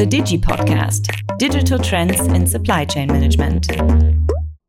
The Digi Podcast Digital Trends in Supply Chain Management.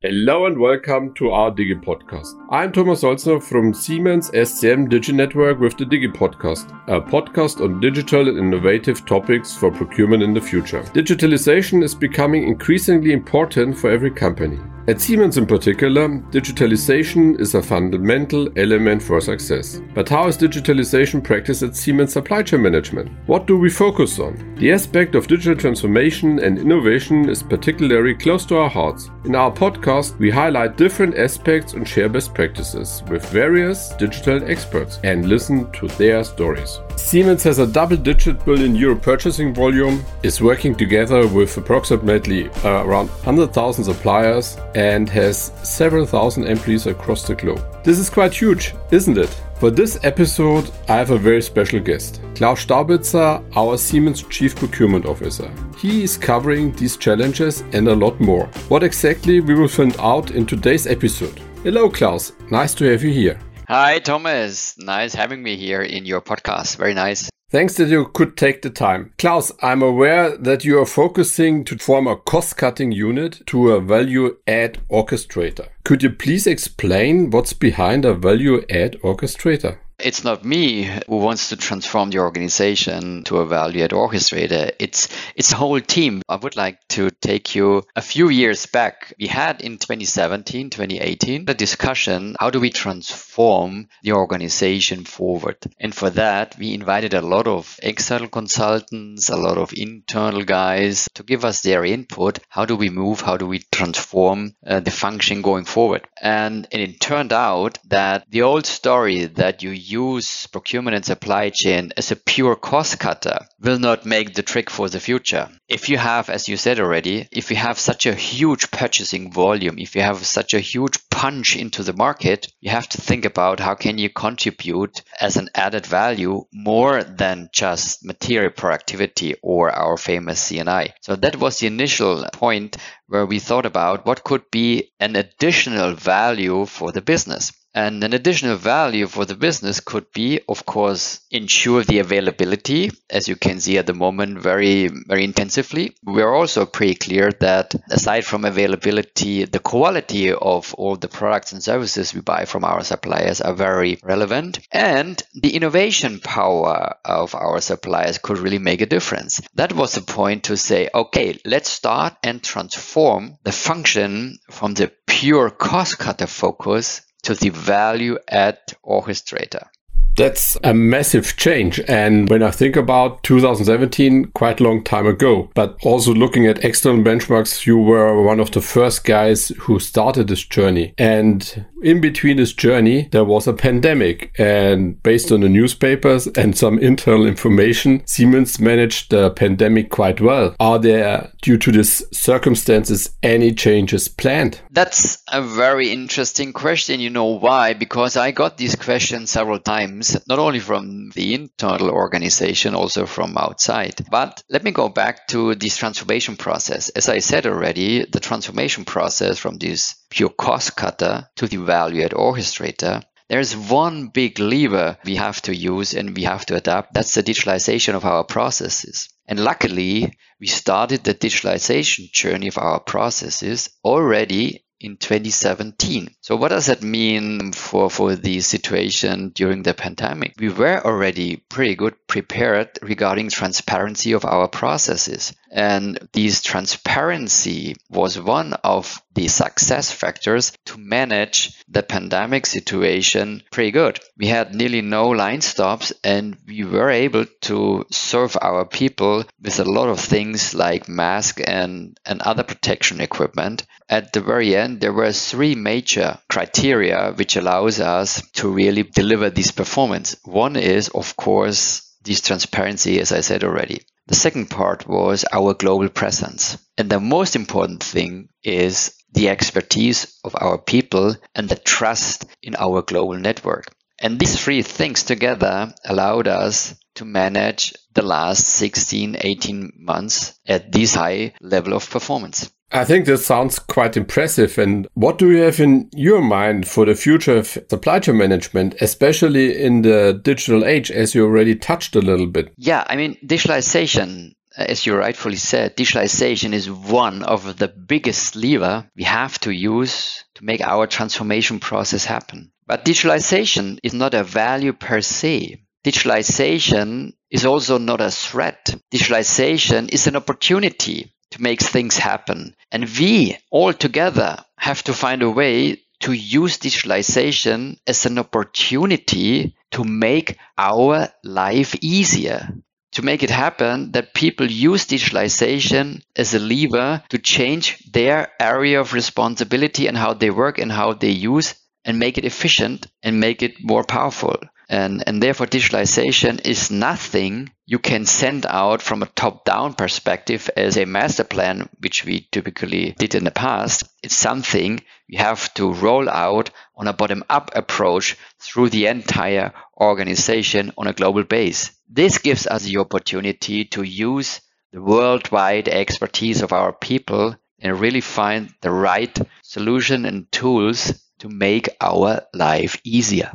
Hello and welcome to our Digi Podcast. I'm Thomas Holzner from Siemens SCM Digi Network with the Digi Podcast, a podcast on digital and innovative topics for procurement in the future. Digitalization is becoming increasingly important for every company. At Siemens in particular, digitalization is a fundamental element for success. But how is digitalization practiced at Siemens Supply Chain Management? What do we focus on? The aspect of digital transformation and innovation is particularly close to our hearts. In our podcast, we highlight different aspects and share best practices with various digital experts and listen to their stories. Siemens has a double digit billion euro purchasing volume, is working together with approximately uh, around 100,000 suppliers, and has several thousand employees across the globe. This is quite huge, isn't it? For this episode, I have a very special guest, Klaus Staubitzer, our Siemens Chief Procurement Officer. He is covering these challenges and a lot more. What exactly we will find out in today's episode. Hello, Klaus. Nice to have you here. Hi, Thomas. Nice having me here in your podcast. Very nice. Thanks that you could take the time. Klaus, I'm aware that you are focusing to form a cost cutting unit to a value add orchestrator. Could you please explain what's behind a value add orchestrator? It's not me who wants to transform the organization to a value add orchestrator. It's it's the whole team. I would like to take you a few years back. We had in 2017, 2018 a discussion how do we transform the organization forward? And for that, we invited a lot of external consultants, a lot of internal guys to give us their input. How do we move? How do we transform uh, the function going forward? And, and it turned out that the old story that you use procurement and supply chain as a pure cost cutter will not make the trick for the future. If you have, as you said already, if you have such a huge purchasing volume, if you have such a huge punch into the market, you have to think about how can you contribute as an added value more than just material productivity or our famous CNI. So that was the initial point where we thought about what could be an additional value for the business. And an additional value for the business could be, of course, ensure the availability, as you can see at the moment, very, very intensively. We're also pretty clear that aside from availability, the quality of all the products and services we buy from our suppliers are very relevant. And the innovation power of our suppliers could really make a difference. That was the point to say, okay, let's start and transform the function from the pure cost cutter focus to the value add orchestrator. That's a massive change. And when I think about 2017, quite a long time ago, but also looking at external benchmarks, you were one of the first guys who started this journey. And in between this journey, there was a pandemic. And based on the newspapers and some internal information, Siemens managed the pandemic quite well. Are there, due to these circumstances, any changes planned? That's a very interesting question. You know why? Because I got these questions several times not only from the internal organization, also from outside. But let me go back to this transformation process. As I said already, the transformation process from this pure cost cutter to the value add orchestrator there's one big lever we have to use and we have to adapt. That's the digitalization of our processes. And luckily, we started the digitalization journey of our processes already in 2017. So what does that mean for, for the situation during the pandemic? We were already pretty good prepared regarding transparency of our processes. And this transparency was one of the success factors to manage the pandemic situation pretty good. We had nearly no line stops and we were able to serve our people with a lot of things like mask and, and other protection equipment. At the very end, there were three major criteria which allows us to really deliver this performance. One is, of course, this transparency, as I said already. The second part was our global presence. And the most important thing is the expertise of our people and the trust in our global network. And these three things together allowed us to manage the last 16, 18 months at this high level of performance. I think this sounds quite impressive. And what do you have in your mind for the future of supply chain management, especially in the digital age, as you already touched a little bit? Yeah, I mean, digitalization as you rightfully said, digitalization is one of the biggest lever we have to use to make our transformation process happen. But digitalization is not a value per se. Digitalization is also not a threat. Digitalization is an opportunity to make things happen. And we all together have to find a way to use digitalization as an opportunity to make our life easier. To make it happen that people use digitalization as a lever to change their area of responsibility and how they work and how they use and make it efficient and make it more powerful. And, and therefore, digitalization is nothing you can send out from a top down perspective as a master plan, which we typically did in the past. It's something you have to roll out on a bottom up approach through the entire organization on a global base. This gives us the opportunity to use the worldwide expertise of our people and really find the right solution and tools to make our life easier.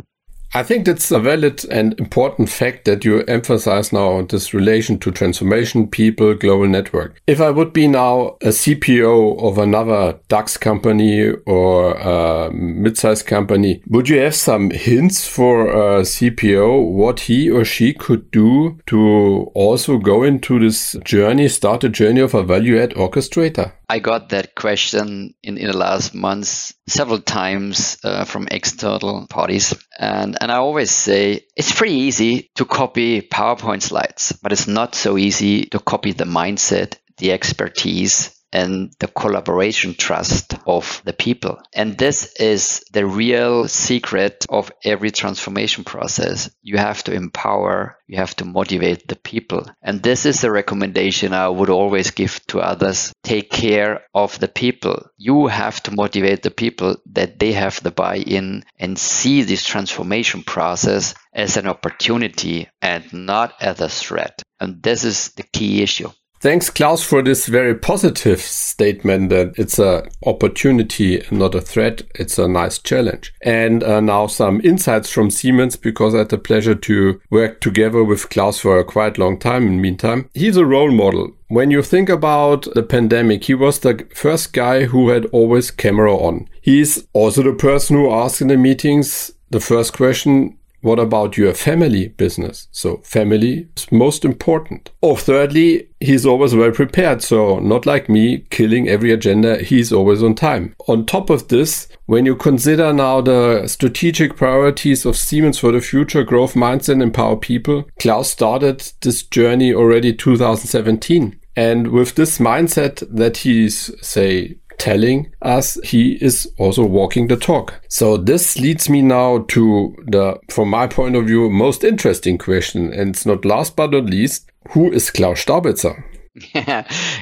I think that's a valid and important fact that you emphasize now this relation to transformation, people, global network. If I would be now a CPO of another DAX company or a mid-sized company, would you have some hints for a CPO what he or she could do to also go into this journey, start a journey of a value add orchestrator? I got that question in, in the last months several times uh, from external parties. And, and I always say it's pretty easy to copy PowerPoint slides, but it's not so easy to copy the mindset, the expertise, and the collaboration trust of the people. And this is the real secret of every transformation process. You have to empower, you have to motivate the people. And this is the recommendation I would always give to others. Take care of the people. You have to motivate the people that they have the buy in and see this transformation process as an opportunity and not as a threat. And this is the key issue. Thanks, Klaus, for this very positive statement that it's a opportunity, not a threat. It's a nice challenge. And uh, now some insights from Siemens because I had the pleasure to work together with Klaus for a quite long time. In the meantime, he's a role model. When you think about the pandemic, he was the first guy who had always camera on. He's also the person who asked in the meetings the first question, what about your family business? So family is most important. Or thirdly, he's always well prepared. So not like me killing every agenda. He's always on time. On top of this, when you consider now the strategic priorities of Siemens for the future growth mindset and empower people, Klaus started this journey already 2017. And with this mindset that he's, say, telling us he is also walking the talk. So this leads me now to the, from my point of view, most interesting question. And it's not last but not least, who is Klaus Staubitzer?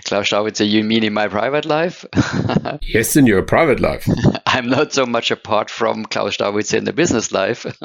Klaus Staubitzer, you mean in my private life? yes, in your private life. I'm not so much apart from Klaus Staubitzer in the business life.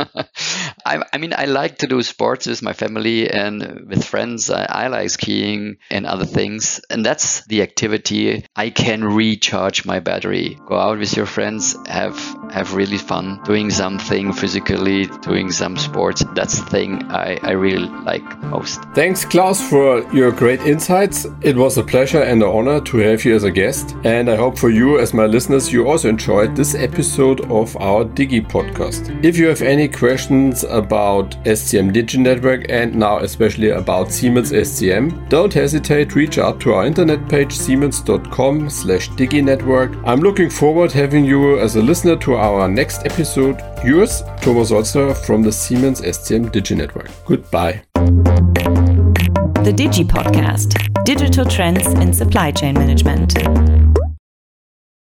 I, I, mean, I like to do sports with my family and with friends. I, I, like skiing and other things. And that's the activity I can recharge my battery. Go out with your friends, have have really fun doing something physically, doing some sports. That's the thing I, I really like most. Thanks, Klaus, for your great insights. It was a pleasure and an honor to have you as a guest. And I hope for you, as my listeners, you also enjoyed this episode of our Digi podcast. If you have any questions about SCM Digi Network and now especially about Siemens SCM, don't hesitate, reach out to our internet page siemens.com slash diginetwork. I'm looking forward having you as a listener to our next episode. Yours, Thomas Holzner from the Siemens SCM Digi Network. Goodbye. The Digi Podcast Digital Trends in Supply Chain Management.